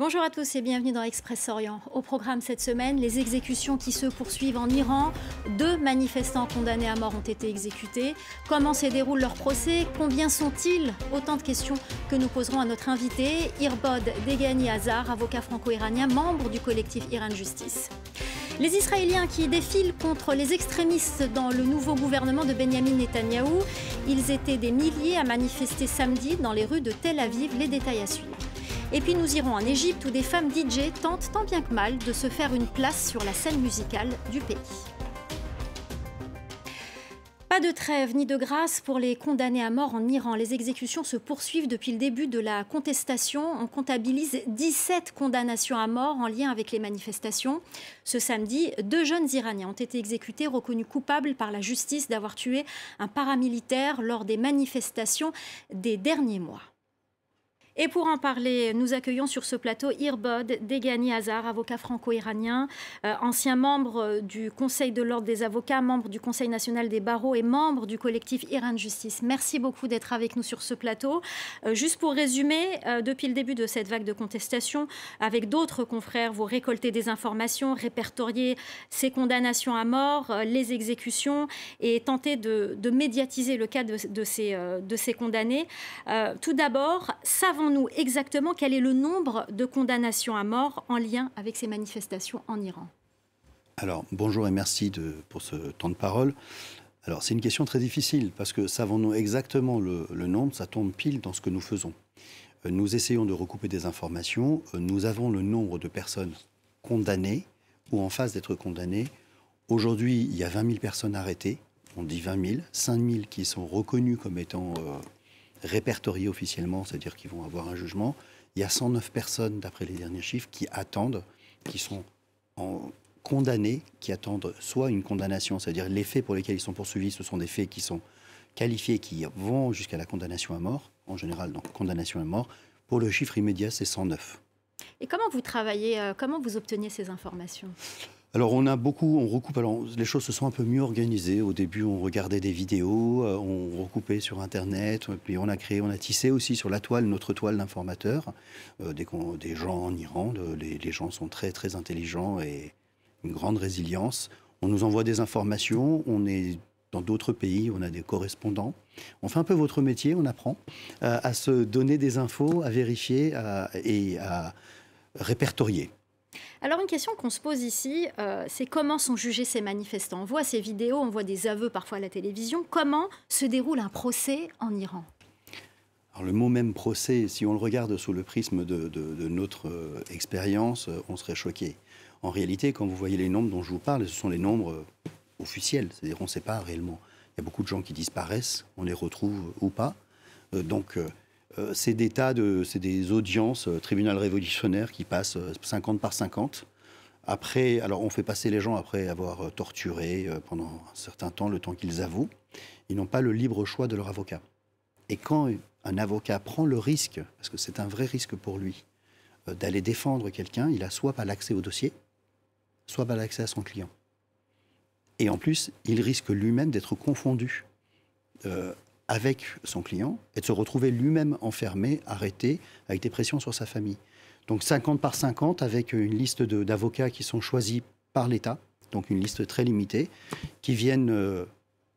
Bonjour à tous et bienvenue dans Express Orient. Au programme cette semaine, les exécutions qui se poursuivent en Iran. Deux manifestants condamnés à mort ont été exécutés. Comment se déroule leur procès? Combien sont-ils? Autant de questions que nous poserons à notre invité, Irbod Degani Hazar, avocat franco-iranien, membre du collectif Iran Justice. Les Israéliens qui défilent contre les extrémistes dans le nouveau gouvernement de Benjamin Netanyahou. Ils étaient des milliers à manifester samedi dans les rues de Tel Aviv. Les détails à suivre. Et puis nous irons en Égypte où des femmes DJ tentent tant bien que mal de se faire une place sur la scène musicale du pays. Pas de trêve ni de grâce pour les condamnés à mort en Iran. Les exécutions se poursuivent depuis le début de la contestation. On comptabilise 17 condamnations à mort en lien avec les manifestations. Ce samedi, deux jeunes Iraniens ont été exécutés, reconnus coupables par la justice d'avoir tué un paramilitaire lors des manifestations des derniers mois. Et pour en parler, nous accueillons sur ce plateau Irbod Degani Hazar, avocat franco-iranien, euh, ancien membre du Conseil de l'Ordre des avocats, membre du Conseil national des barreaux et membre du collectif Iran Justice. Merci beaucoup d'être avec nous sur ce plateau. Euh, juste pour résumer, euh, depuis le début de cette vague de contestation, avec d'autres confrères, vous récoltez des informations, répertoriez ces condamnations à mort, les exécutions et tentez de, médiatiser le cas de, ces, de ces condamnés. tout d'abord, savons nous exactement quel est le nombre de condamnations à mort en lien avec ces manifestations en Iran? Alors, bonjour et merci pour ce temps de parole. Alors, c'est une question très difficile parce que savons-nous exactement le, nombre? Ça tombe pile dans ce que nous faisons. Euh, nous essayons de recouper des informations. Euh, nous avons le nombre de personnes condamnées ou en phase d'être condamnées. Aujourd'hui, il y a 20 000 personnes arrêtées. On dit 20 000, 5 000 qui sont reconnues comme étant euh, répertoriés officiellement, c'est-à-dire qu'ils vont avoir un jugement. Il y a 109 personnes, d'après les derniers chiffres, qui attendent, qui sont en, condamnées, qui attendent soit une condamnation, c'est-à-dire les faits pour lesquels ils sont poursuivis, ce sont des faits qui sont qualifiés, qui vont jusqu'à la condamnation à mort, en général, donc condamnation à mort. Pour le chiffre immédiat, c'est 109. Et comment vous travaillez, euh, comment vous obtenez ces informations? Alors on a beaucoup, on recoupe. Alors les choses se sont un peu mieux organisées. Au début, on regardait des vidéos, euh, on recoupait sur Internet, puis on a créé, on a tissé aussi sur la toile notre toile d'informateurs, euh, des, gens en Iran. les, gens sont très très intelligents et une grande résilience. On nous envoie des informations. On est dans d'autres pays, on a des correspondants. On fait un peu votre métier, on apprend euh, à se donner des infos, à vérifier et à répertorier. Alors une question qu'on se pose ici, euh, c'est comment sont jugés ces manifestants? On voit ces vidéos, on voit des aveux parfois à la télévision. Comment se déroule un procès en Iran? Alors le mot même procès, si on le regarde sous le prisme de, notre euh, expérience, euh, on serait choqué. En réalité, quand vous voyez les nombres dont je vous parle, ce sont les nombres officiels, c'est-à-dire on ne sait pas réellement. Il y a beaucoup de gens qui disparaissent, on les retrouve ou pas. donc euh, c'est des c'est des audiences euh, tribunal révolutionnaire qui passent 50 euh, par 50. Après, alors on fait passer les gens après avoir torturé pendant un certain temps, le temps qu'ils avouent. Ils n'ont pas le libre choix de leur avocat. Et quand un avocat prend le risque, parce que c'est un vrai risque pour lui, d'aller défendre quelqu'un, il a soit pas l'accès au dossier, soit pas l'accès à son client. Et en plus, il risque lui-même d'être confondu avec son client et de se retrouver lui-même enfermé, arrêté, avec des pressions sur sa famille. Donc 50 par 50 avec une liste d'avocats qui sont choisis par l'État, donc une liste très limitée, qui viennent euh,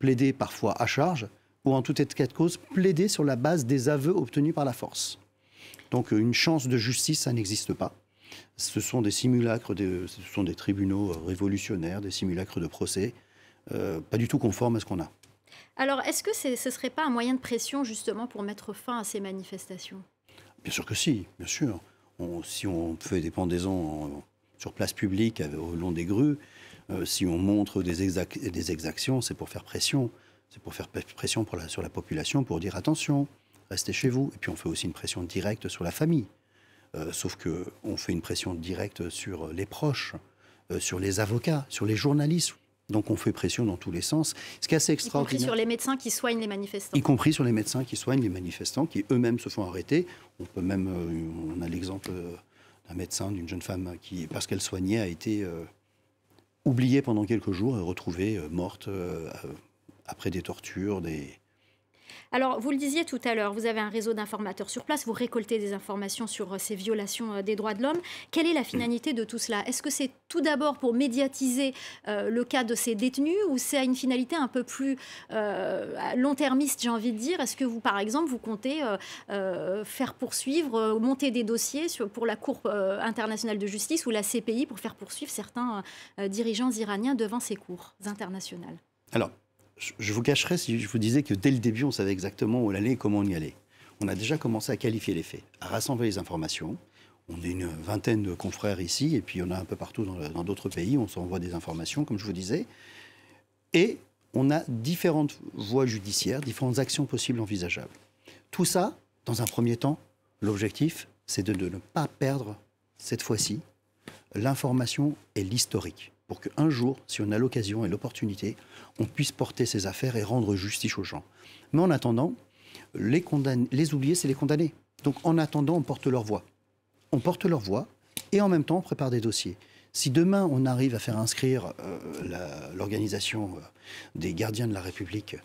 plaider parfois à charge ou en tout état de cause plaider sur la base des aveux obtenus par la force. Donc une chance de justice, ça n'existe pas. Ce sont des simulacres, ce sont des tribunaux révolutionnaires, des simulacres de procès, euh, pas du tout conformes à ce qu'on a. Alors, est-ce que ce ne serait pas un moyen de pression justement pour mettre fin à ces manifestations? Bien sûr que si, bien sûr. si on fait des pendaisons sur place publique au long des grues, euh, si on montre des, exactions, c'est pour faire pression. C'est pour faire pression sur la population, pour dire attention, restez chez vous. Et puis on fait aussi une pression directe sur la famille. Euh, sauf qu'on fait une pression directe sur les proches, euh, sur les avocats, sur les journalistes. Donc on fait pression dans tous les sens. Ce qui est assez extraordinaire. Y compris sur les médecins qui soignent les manifestants. Y compris sur les médecins qui soignent les manifestants, qui eux-mêmes se font arrêter. On peut même, euh, on a l'exemple euh, d'un médecin, d'une jeune femme qui, parce qu'elle soignait, a été euh, oubliée pendant quelques jours et retrouvée morte après des tortures, des. Alors, vous le disiez tout à l'heure, vous avez un réseau d'informateurs sur place, vous récoltez des informations sur euh, ces violations euh, des droits de l'homme. Quelle est la finalité de tout cela? Est-ce que c'est tout d'abord pour médiatiser euh, le cas de ces détenus ou c'est à une finalité un peu plus long-termiste, j'ai envie de dire? Est-ce que vous, par exemple, vous comptez faire poursuivre, monter des dossiers pour la Cour internationale de justice ou la CPI pour faire poursuivre certains dirigeants iraniens devant ces cours internationales? Alors, je vous cacherais si je vous disais que dès le début, on savait exactement où on allait et comment on y allait. On a déjà commencé à qualifier les faits, à rassembler les informations. On est une vingtaine de confrères ici, et puis on a un peu partout dans d'autres pays, on s'envoie des informations, comme je vous disais. Et on a différentes voies judiciaires, différentes actions possibles envisageables. Tout ça, dans un premier temps, l'objectif, c'est de ne pas perdre, cette fois-ci, l'information et l'historique pour qu'un jour, si on a l'occasion et l'opportunité, on puisse porter ces affaires et rendre justice aux gens. Mais en attendant, les, les oubliés, c'est les condamnés. Donc en attendant, on porte leur voix. On porte leur voix et en même temps, on prépare des dossiers. Si demain, on arrive à faire inscrire euh, l'organisation euh, des gardiens de la République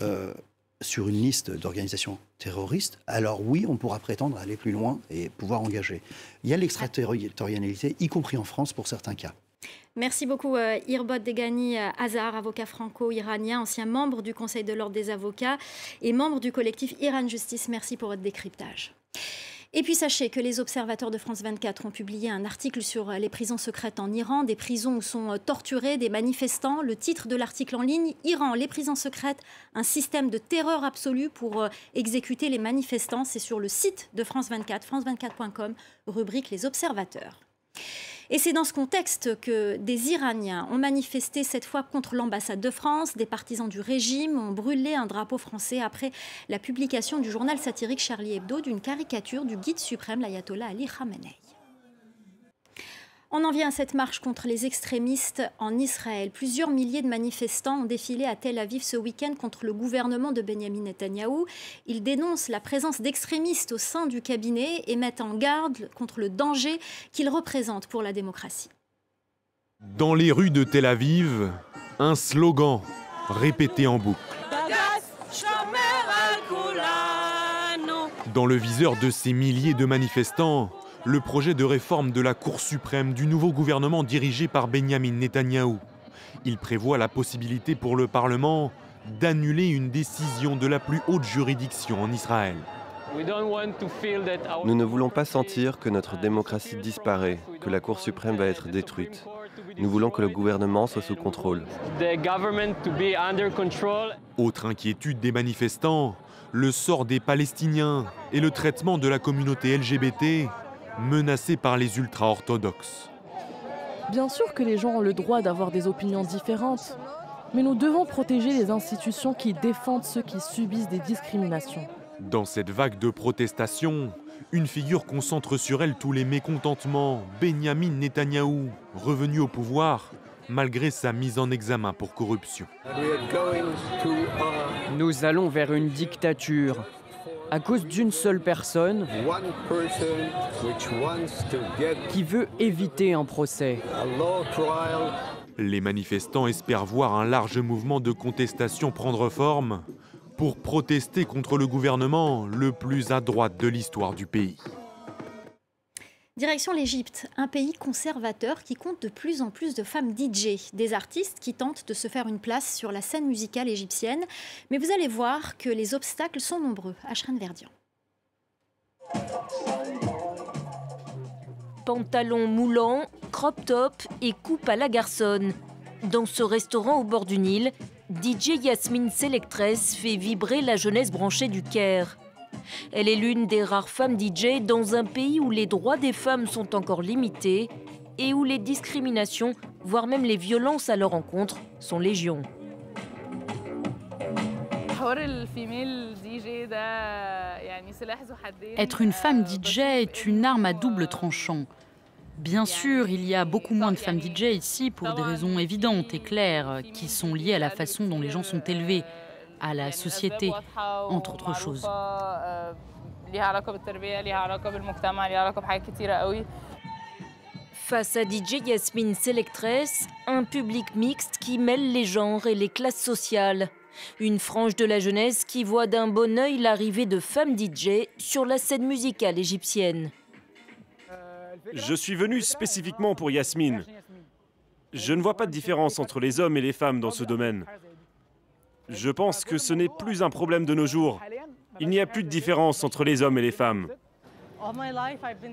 euh, sur une liste d'organisations terroristes, alors oui, on pourra prétendre aller plus loin et pouvoir engager. Il y a l'extraterritorialité, y compris en France pour certains cas. Merci beaucoup euh, Irbot Degani euh, Hazar, avocat franco-iranien, ancien membre du Conseil de l'ordre des avocats et membre du collectif Iran Justice. Merci pour votre décryptage. Et puis sachez que les observateurs de France 24 ont publié un article sur les prisons secrètes en Iran, des prisons où sont euh, torturés des manifestants. Le titre de l'article en ligne, Iran, les prisons secrètes, un système de terreur absolue pour exécuter les manifestants. C'est sur le site de France 24, france24.com, rubrique Les observateurs. Et c'est dans ce contexte que des Iraniens ont manifesté cette fois contre l'ambassade de France. Des partisans du régime ont brûlé un drapeau français après la publication du journal satirique Charlie Hebdo d'une caricature du guide suprême, l'ayatollah Ali Khamenei. On en vient à cette marche contre les extrémistes en Israël. Plusieurs milliers de manifestants ont défilé à Tel Aviv ce week-end contre le gouvernement de Benjamin Netanyahou. Ils dénoncent la présence d'extrémistes au sein du cabinet et mettent en garde contre le danger qu'ils représentent pour la démocratie. Dans les rues de Tel Aviv, un slogan répété en boucle. Dans le viseur de ces milliers de manifestants, le projet de réforme de la Cour suprême du nouveau gouvernement dirigé par Benjamin Netanyahou. Il prévoit la possibilité pour le Parlement d'annuler une décision de la plus haute juridiction en Israël. Nous ne voulons pas sentir que notre démocratie disparaît, que la Cour suprême va être détruite. Nous voulons que le gouvernement soit sous contrôle. Autre inquiétude des manifestants, le sort des Palestiniens et le traitement de la communauté LGBT menacés par les ultra-orthodoxes. Bien sûr que les gens ont le droit d'avoir des opinions différentes, mais nous devons protéger les institutions qui défendent ceux qui subissent des discriminations. Dans cette vague de protestations, une figure concentre sur elle tous les mécontentements, Benjamin Netanyahou, revenu au pouvoir malgré sa mise en examen pour corruption. Nous allons vers une dictature à cause d'une seule personne qui veut éviter un procès. Les manifestants espèrent voir un large mouvement de contestation prendre forme pour protester contre le gouvernement le plus à droite de l'histoire du pays. Direction l'Égypte, un pays conservateur qui compte de plus en plus de femmes DJ, des artistes qui tentent de se faire une place sur la scène musicale égyptienne. Mais vous allez voir que les obstacles sont nombreux. Ashran Verdian. Pantalon moulant, crop top et coupe à la garçonne. Dans ce restaurant au bord du Nil, DJ Yasmine Selectress fait vibrer la jeunesse branchée du Caire. Elle est l'une des rares femmes DJ dans un pays où les droits des femmes sont encore limités et où les discriminations, voire même les violences à leur encontre, sont légion. Être une femme DJ est une arme à double tranchant. Bien sûr, il y a beaucoup moins de femmes DJ ici pour des raisons évidentes et claires qui sont liées à la façon dont les gens sont élevés à la société, entre autres choses. Face à DJ Yasmine Selectress, un public mixte qui mêle les genres et les classes sociales. Une frange de la jeunesse qui voit d'un bon œil l'arrivée de femmes DJ sur la scène musicale égyptienne. Je suis venu spécifiquement pour Yasmine. Je ne vois pas de différence entre les hommes et les femmes dans ce domaine. Je pense que ce n'est plus un problème de nos jours. Il n'y a plus de différence entre les hommes et les femmes.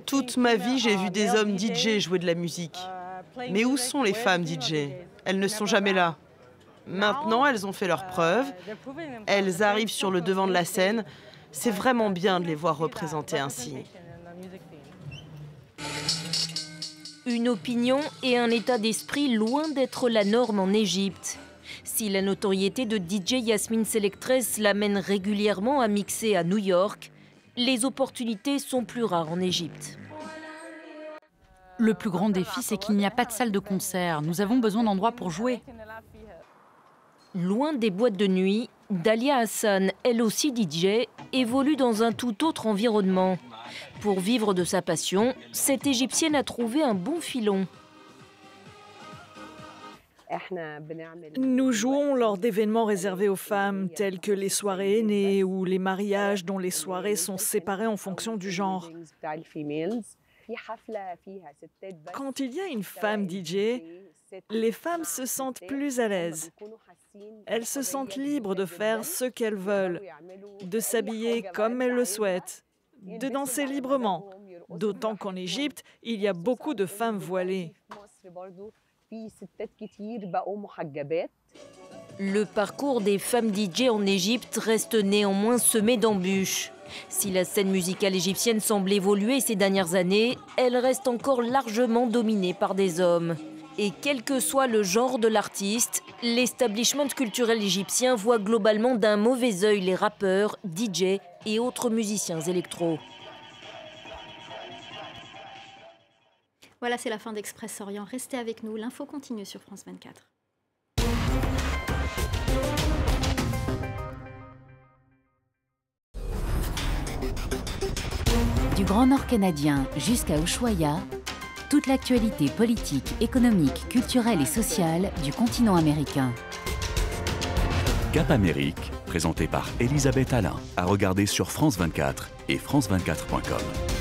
Toute ma vie, j'ai vu des hommes DJ jouer de la musique. Mais où sont les femmes DJ Elles ne sont jamais là. Maintenant, elles ont fait leurs preuves. Elles arrivent sur le devant de la scène. C'est vraiment bien de les voir représentées ainsi. Une opinion et un état d'esprit loin d'être la norme en Égypte. Si la notoriété de DJ Yasmine Selectress l'amène régulièrement à mixer à New York, les opportunités sont plus rares en Égypte. Le plus grand défi, c'est qu'il n'y a pas de salle de concert. Nous avons besoin d'endroits pour jouer. Loin des boîtes de nuit, Dalia Hassan, elle aussi DJ, évolue dans un tout autre environnement. Pour vivre de sa passion, cette Égyptienne a trouvé un bon filon. Nous jouons lors d'événements réservés aux femmes, tels que les soirées aînées ou les mariages dont les soirées sont séparées en fonction du genre. Quand il y a une femme DJ, les femmes se sentent plus à l'aise. Elles se sentent libres de faire ce qu'elles veulent, de s'habiller comme elles le souhaitent, de danser librement. D'autant qu'en Égypte, il y a beaucoup de femmes voilées. Le parcours des femmes DJ en Égypte reste néanmoins semé d'embûches. Si la scène musicale égyptienne semble évoluer ces dernières années, elle reste encore largement dominée par des hommes. Et quel que soit le genre de l'artiste, l'establishment culturel égyptien voit globalement d'un mauvais œil les rappeurs, DJ et autres musiciens électro. Voilà, c'est la fin d'Express Orient. Restez avec nous, l'info continue sur France 24. Du Grand Nord canadien jusqu'à Ushuaia, toute l'actualité politique, économique, culturelle et sociale du continent américain. Cap Amérique, présenté par Elisabeth Alain, à regarder sur France 24 et France24.com.